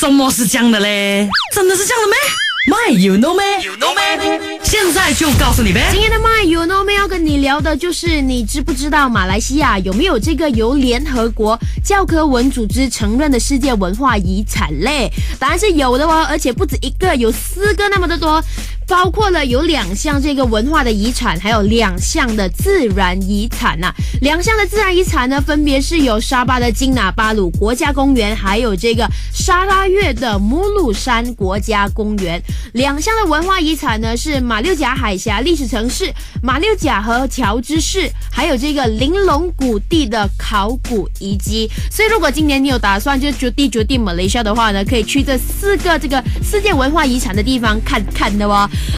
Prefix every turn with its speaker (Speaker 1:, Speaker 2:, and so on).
Speaker 1: 怎么是这样的嘞？真的是这样的咩？My you know me, you know me，？现在就告诉你呗。
Speaker 2: 今天的 My You Know me 要跟你聊的就是你知不知道马来西亚有没有这个由联合国教科文组织承认的世界文化遗产嘞？答案是有的哦，而且不止一个，有四个那么的多。包括了有两项这个文化的遗产，还有两项的自然遗产呐、两项的自然遗产呢，分别是有沙巴的金纳巴鲁国家公园，还有这个沙拉越的母鲁山国家公园。两项的文化遗产呢是马六甲海峡历史城市马六甲和乔治市，还有这个玲珑谷地的考古遗迹。所以，如果今年你有打算就决定决定马来西亚的话呢，可以去这四个这个世界文化遗产的地方看看的哦。